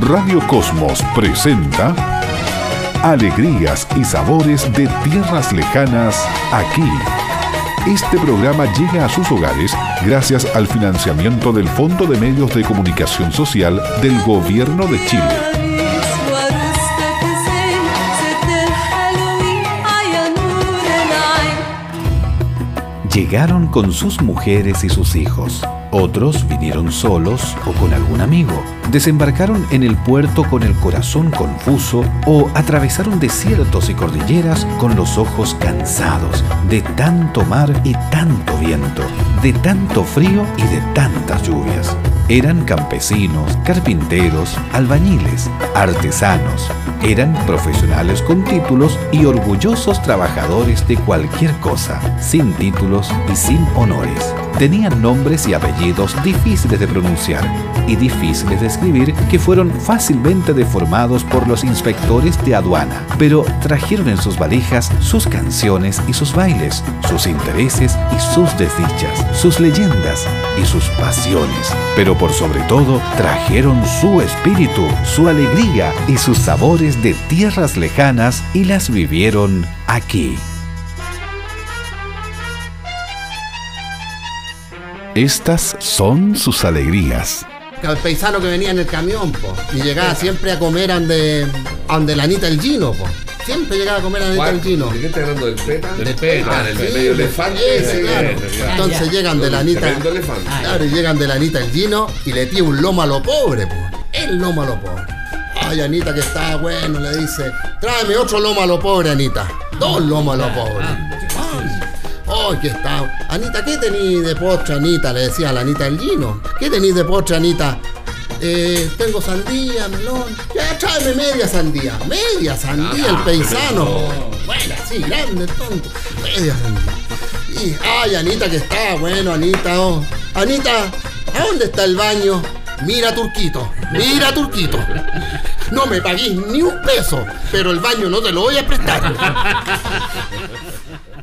Radio Cosmos presenta Alegrías y sabores de tierras lejanas aquí. Este programa llega a sus hogares gracias al financiamiento del Fondo de Medios de Comunicación Social del Gobierno de Chile. Llegaron con sus mujeres y sus hijos. Otros vinieron solos o con algún amigo. Desembarcaron en el puerto con el corazón confuso o atravesaron desiertos y cordilleras con los ojos cansados de tanto mar y tanto viento, de tanto frío y de tantas lluvias. Eran campesinos, carpinteros, albañiles, artesanos. Eran profesionales con títulos y orgullosos trabajadores de cualquier cosa, sin títulos y sin honores. Tenían nombres y apellidos difíciles de pronunciar y difíciles de escribir que fueron fácilmente deformados por los inspectores de aduana, pero trajeron en sus valijas sus canciones y sus bailes, sus intereses y sus desdichas, sus leyendas y sus pasiones, pero por sobre todo trajeron su espíritu, su alegría y sus sabores de tierras lejanas y las vivieron aquí. Estas son sus alegrías. El paisano que venía en el camión, po, y llegaba siempre a comer ande, ande la Anita el Gino, po. Siempre llegaba a comer a Anita el Gino. ¿De qué estás hablando? ¿Del PETA? Del PETA. Ah, del Sí, medio elefante. ese, claro. Entonces llegan de la Anita. Claro, y llegan de la Anita el Gino y le pide un lomo a lo pobre, po. El lomo a lo pobre. Ay, Anita, que está bueno, le dice. Tráeme otro lomo a lo pobre, Anita. Dos lomos a lo pobre. Ay, ay, que está. Anita, ¿qué tenís de postre, Anita? Le decía a la Anita el Gino. ¿Qué tenís de postre, Anita? Eh, tengo sandía, melón. Ya, tráeme media sandía. Media sandía, el paisano. Bueno, sí, grande, tonto. Media sandía. Y, ay, Anita, que está bueno, Anita. oh. Anita, ¿a dónde está el baño? Mira, Turquito, mira, Turquito. No me paguís ni un peso, pero el baño no te lo voy a prestar.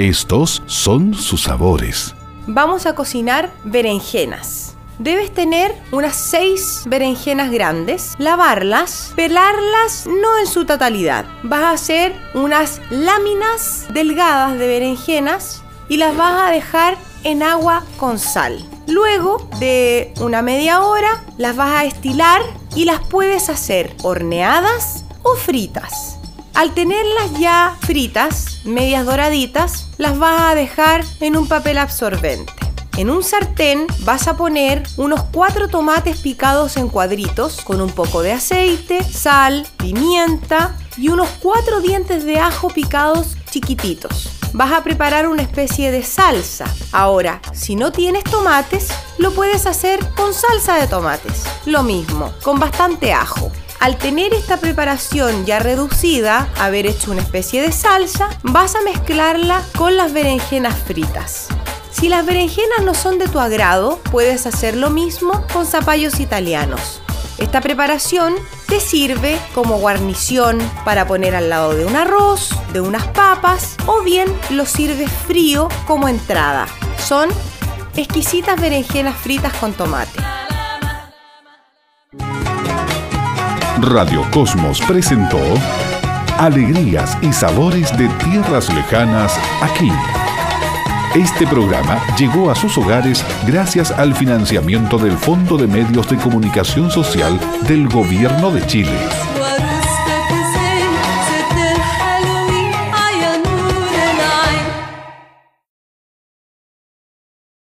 Estos son sus sabores. Vamos a cocinar berenjenas. Debes tener unas 6 berenjenas grandes, lavarlas, pelarlas no en su totalidad. Vas a hacer unas láminas delgadas de berenjenas y las vas a dejar en agua con sal. Luego de una media hora las vas a estilar y las puedes hacer horneadas o fritas. Al tenerlas ya fritas, medias doraditas, las vas a dejar en un papel absorbente. En un sartén vas a poner unos 4 tomates picados en cuadritos con un poco de aceite, sal, pimienta y unos 4 dientes de ajo picados chiquititos. Vas a preparar una especie de salsa. Ahora, si no tienes tomates, lo puedes hacer con salsa de tomates. Lo mismo, con bastante ajo. Al tener esta preparación ya reducida, haber hecho una especie de salsa, vas a mezclarla con las berenjenas fritas. Si las berenjenas no son de tu agrado, puedes hacer lo mismo con zapallos italianos. Esta preparación te sirve como guarnición para poner al lado de un arroz, de unas papas o bien lo sirves frío como entrada. Son exquisitas berenjenas fritas con tomate. Radio Cosmos presentó Alegrías y Sabores de Tierras Lejanas aquí este programa llegó a sus hogares gracias al financiamiento del Fondo de Medios de Comunicación Social del Gobierno de Chile.